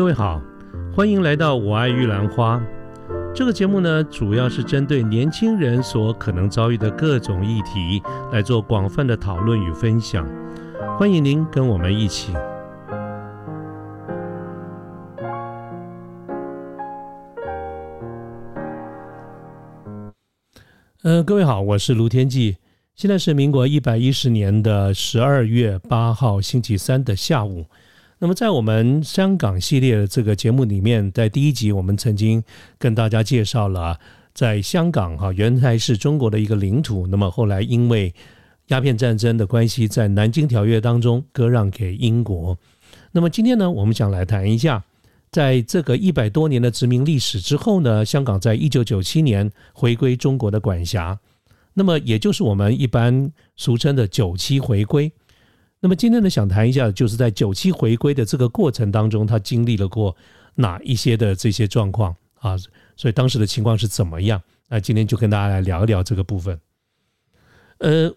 各位好，欢迎来到我爱玉兰花。这个节目呢，主要是针对年轻人所可能遭遇的各种议题来做广泛的讨论与分享。欢迎您跟我们一起。呃，各位好，我是卢天记。现在是民国一百一十年的十二月八号星期三的下午。那么，在我们香港系列的这个节目里面，在第一集我们曾经跟大家介绍了，在香港哈原来是中国的一个领土，那么后来因为鸦片战争的关系，在南京条约当中割让给英国。那么今天呢，我们想来谈一下，在这个一百多年的殖民历史之后呢，香港在一九九七年回归中国的管辖，那么也就是我们一般俗称的九七回归。那么今天呢，想谈一下，就是在九七回归的这个过程当中，他经历了过哪一些的这些状况啊？所以当时的情况是怎么样？那今天就跟大家来聊一聊这个部分。呃，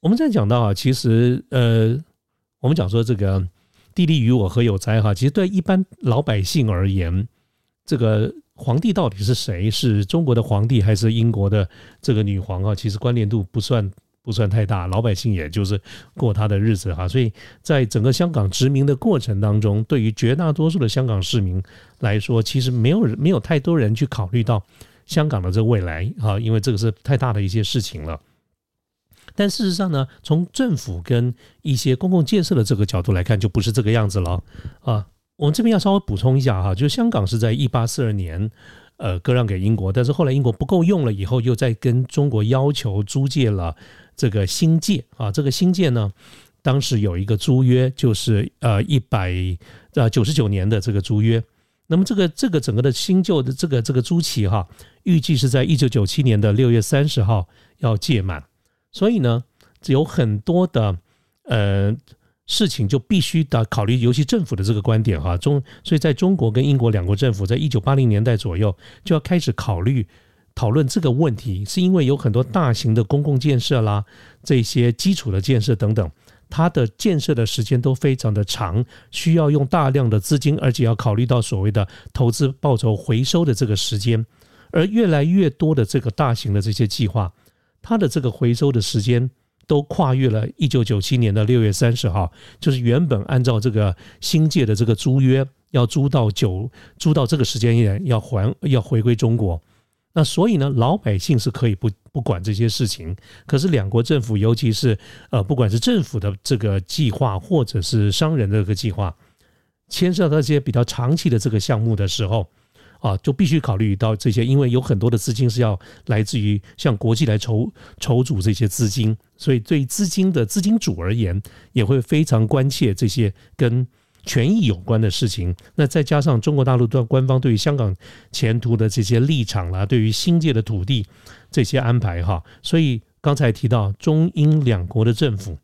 我们在讲到啊，其实呃，我们讲说这个地利与我何有哉哈？其实对一般老百姓而言，这个皇帝到底是谁？是中国的皇帝还是英国的这个女皇啊？其实关联度不算。不算太大，老百姓也就是过他的日子哈，所以在整个香港殖民的过程当中，对于绝大多数的香港市民来说，其实没有没有太多人去考虑到香港的这个未来哈，因为这个是太大的一些事情了。但事实上呢，从政府跟一些公共建设的这个角度来看，就不是这个样子了啊。我们这边要稍微补充一下哈，就是香港是在一八四二年。呃，割让给英国，但是后来英国不够用了以后，又在跟中国要求租借了这个新界啊。这个新界呢，当时有一个租约，就是呃一百呃九十九年的这个租约。那么这个这个整个的新旧的这个这个租期哈，预计是在一九九七年的六月三十号要届满。所以呢，有很多的呃。事情就必须得考虑，尤其政府的这个观点哈，中所以在中国跟英国两国政府，在一九八零年代左右就要开始考虑讨论这个问题，是因为有很多大型的公共建设啦，这些基础的建设等等，它的建设的时间都非常的长，需要用大量的资金，而且要考虑到所谓的投资报酬回收的这个时间，而越来越多的这个大型的这些计划，它的这个回收的时间。都跨越了一九九七年的六月三十号，就是原本按照这个新界的这个租约，要租到九租到这个时间点要还要回归中国。那所以呢，老百姓是可以不不管这些事情，可是两国政府，尤其是呃，不管是政府的这个计划，或者是商人的这个计划，牵涉到这些比较长期的这个项目的时候。啊，就必须考虑到这些，因为有很多的资金是要来自于向国际来筹筹组这些资金，所以对资金的资金主而言，也会非常关切这些跟权益有关的事情。那再加上中国大陆的官方对于香港前途的这些立场啦，对于新界的土地这些安排哈，所以刚才提到中英两国的政府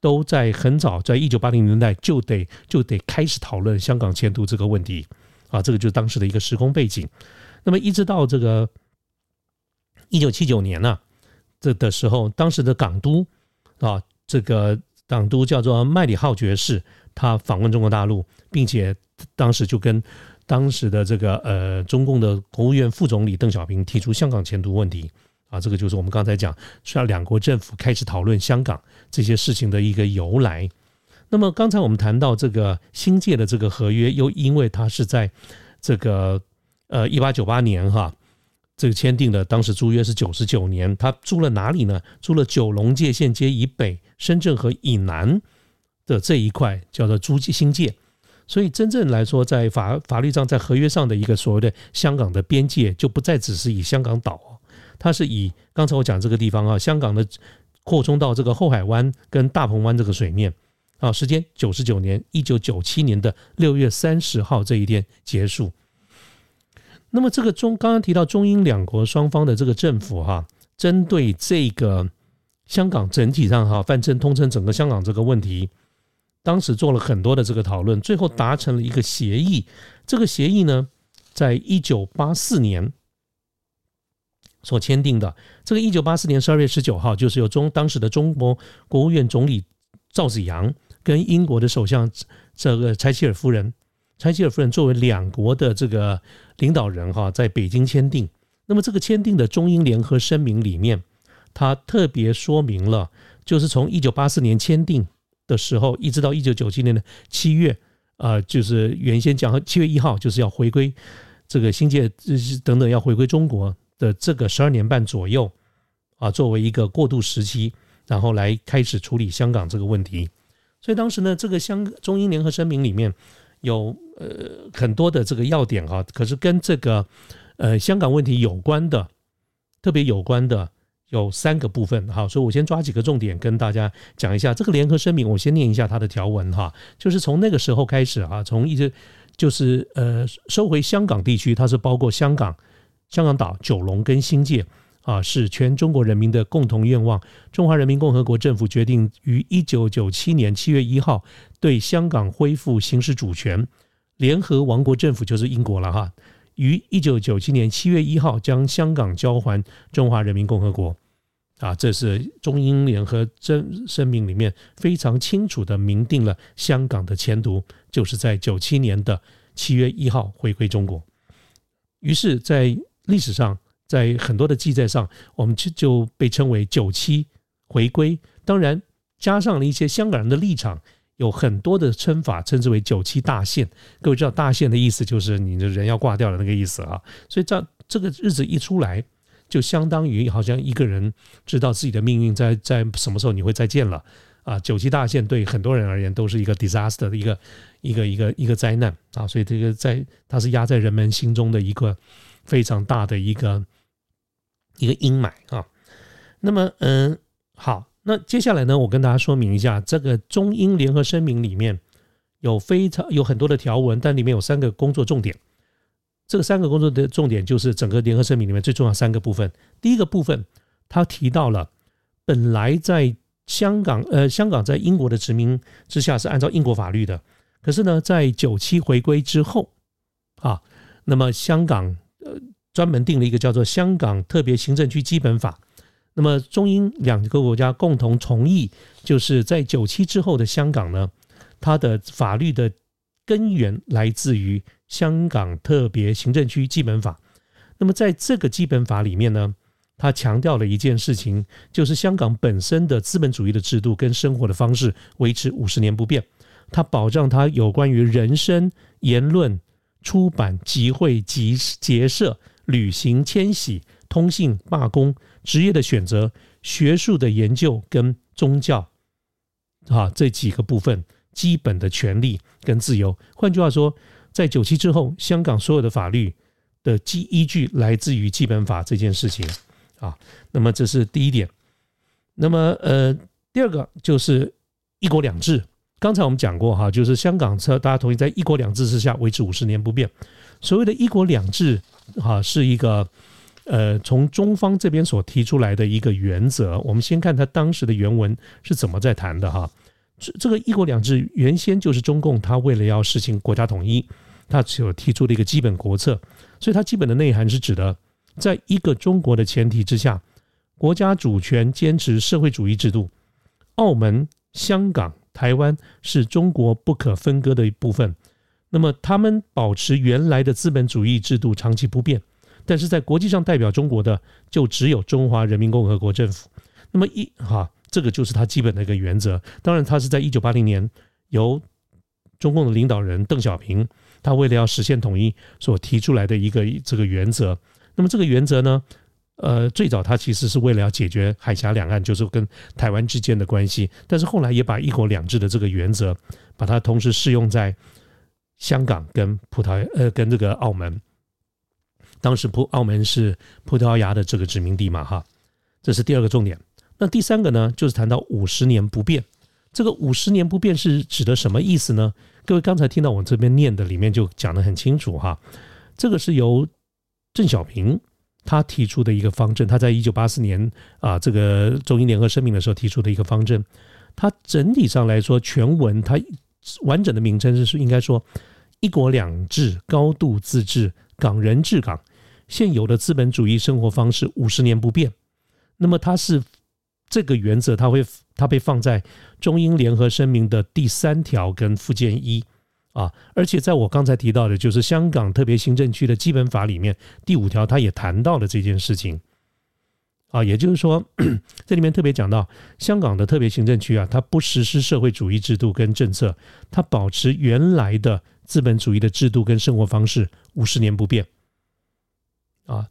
都在很早，在一九八零年代就得就得开始讨论香港前途这个问题。啊，这个就是当时的一个时空背景。那么一直到这个一九七九年呢，这的时候，当时的港督啊，这个港督叫做麦里浩爵士，他访问中国大陆，并且当时就跟当时的这个呃中共的国务院副总理邓小平提出香港前途问题。啊，这个就是我们刚才讲，需要两国政府开始讨论香港这些事情的一个由来。那么刚才我们谈到这个新界的这个合约，又因为它是在这个呃一八九八年哈，这个签订的，当时租约是九十九年，他租了哪里呢？租了九龙界线街以北、深圳河以南的这一块，叫做租界新界。所以真正来说，在法法律上，在合约上的一个所谓的香港的边界，就不再只是以香港岛，它是以刚才我讲这个地方啊，香港的扩充到这个后海湾跟大鹏湾这个水面。啊，时间九十九年，一九九七年的六月三十号这一天结束。那么，这个中刚刚提到中英两国双方的这个政府哈，针对这个香港整体上哈，泛称通称整个香港这个问题，当时做了很多的这个讨论，最后达成了一个协议。这个协议呢，在一九八四年所签订的。这个一九八四年十二月十九号，就是由中当时的中国国务院总理赵紫阳。跟英国的首相这个柴契尔夫人柴契尔夫人作为两国的这个领导人哈，在北京签订。那么这个签订的中英联合声明里面，他特别说明了，就是从一九八四年签订的时候，一直到一九九七年的七月，啊，就是原先讲七月一号就是要回归这个新界等等要回归中国的这个十二年半左右，啊，作为一个过渡时期，然后来开始处理香港这个问题。所以当时呢，这个香中英联合声明里面有呃很多的这个要点哈，可是跟这个。呃，香港问题有关的，特别有关的有三个部分哈，所以我先抓几个重点跟大家讲一下。这个联合声明，我先念一下它的条文哈，就是从那个时候开始啊，从一直就是呃收回香港地区，它是包括香港、香港岛、九龙跟新界啊，是全中国人民的共同愿望。中华人民共和国政府决定于一九九七年七月一号对香港恢复行使主权，联合王国政府就是英国了哈。于一九九七年七月一号将香港交还中华人民共和国，啊，这是中英联合声声明里面非常清楚的明定了香港的前途，就是在九七年的七月一号回归中国。于是，在历史上，在很多的记载上，我们就就被称为九七回归。当然，加上了一些香港人的立场。有很多的称法，称之为“九七大限”。各位知道“大限”的意思，就是你的人要挂掉的那个意思啊。所以这这个日子一出来，就相当于好像一个人知道自己的命运在在什么时候你会再见了啊。九七大限对很多人而言都是一个 disaster 的一个一个一个一个灾难啊。所以这个在它是压在人们心中的一个非常大的一个一个阴霾啊。那么嗯，好。那接下来呢，我跟大家说明一下，这个中英联合声明里面有非常有很多的条文，但里面有三个工作重点。这三个工作的重点就是整个联合声明里面最重要三个部分。第一个部分，他提到了本来在香港，呃，香港在英国的殖民之下是按照英国法律的，可是呢，在九七回归之后，啊，那么香港专门定了一个叫做《香港特别行政区基本法》。那么中英两个国家共同同意，就是在九七之后的香港呢，它的法律的根源来自于香港特别行政区基本法。那么在这个基本法里面呢，它强调了一件事情，就是香港本身的资本主义的制度跟生活的方式维持五十年不变。它保障它有关于人身、言论、出版、集会、集结社、旅行、迁徙、通信、罢工。职业的选择、学术的研究跟宗教，啊，这几个部分基本的权利跟自由。换句话说，在九七之后，香港所有的法律的基依据来自于基本法这件事情啊。那么这是第一点。那么呃，第二个就是一国两制。刚才我们讲过哈，就是香港车大家同意在一国两制之下维持五十年不变。所谓的一国两制，哈，是一个。呃，从中方这边所提出来的一个原则，我们先看他当时的原文是怎么在谈的哈。这这个一国两制原先就是中共他为了要实行国家统一，他所提出的一个基本国策，所以它基本的内涵是指的，在一个中国的前提之下，国家主权坚持社会主义制度，澳门、香港、台湾是中国不可分割的一部分，那么他们保持原来的资本主义制度长期不变。但是在国际上代表中国的就只有中华人民共和国政府。那么一哈，这个就是他基本的一个原则。当然，他是在一九八零年由中共的领导人邓小平，他为了要实现统一所提出来的一个这个原则。那么这个原则呢，呃，最早他其实是为了要解决海峡两岸，就是跟台湾之间的关系。但是后来也把一国两制的这个原则，把它同时适用在香港跟葡萄牙，呃，跟这个澳门。当时葡澳门是葡萄牙的这个殖民地嘛，哈，这是第二个重点。那第三个呢，就是谈到五十年不变。这个五十年不变是指的什么意思呢？各位刚才听到我这边念的里面就讲得很清楚哈。这个是由邓小平他提出的一个方针，他在一九八四年啊这个中英联合声明的时候提出的一个方针。它整体上来说，全文它完整的名称是应该说一国两制，高度自治。港人治港，现有的资本主义生活方式五十年不变。那么它是这个原则，它会它被放在中英联合声明的第三条跟附件一啊，而且在我刚才提到的，就是香港特别行政区的基本法里面第五条，他也谈到了这件事情。啊，也就是说，这里面特别讲到，香港的特别行政区啊，它不实施社会主义制度跟政策，它保持原来的资本主义的制度跟生活方式五十年不变。啊，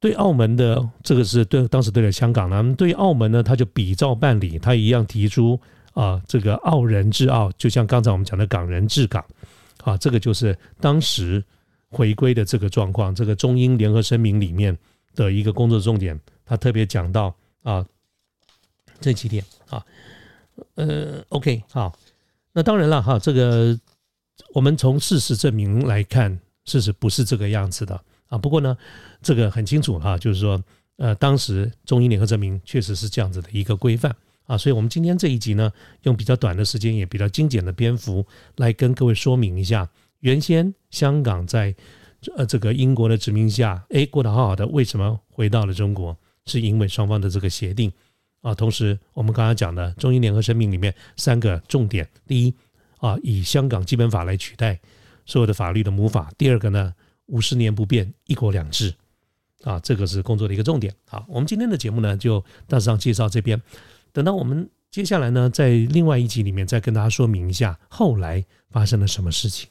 对澳门的这个是对当时对了香港呢，对澳门呢，他就比照办理，他一样提出啊，这个澳人治澳，就像刚才我们讲的港人治港，啊，这个就是当时回归的这个状况，这个中英联合声明里面。的一个工作重点，他特别讲到啊这几点啊，呃，OK，好，那当然了哈，这个我们从事实证明来看，事实不是这个样子的啊。不过呢，这个很清楚哈，就是说，呃，当时中英联合证明确实是这样子的一个规范啊。所以我们今天这一集呢，用比较短的时间，也比较精简的篇幅，来跟各位说明一下，原先香港在。呃，这个英国的殖民下，哎，过得好好的，为什么回到了中国？是因为双方的这个协定啊。同时，我们刚刚讲的中英联合声明里面三个重点：第一啊，以香港基本法来取代所有的法律的母法；第二个呢，五十年不变，一国两制啊，这个是工作的一个重点。好，我们今天的节目呢，就大致上介绍这边。等到我们接下来呢，在另外一集里面再跟大家说明一下后来发生了什么事情。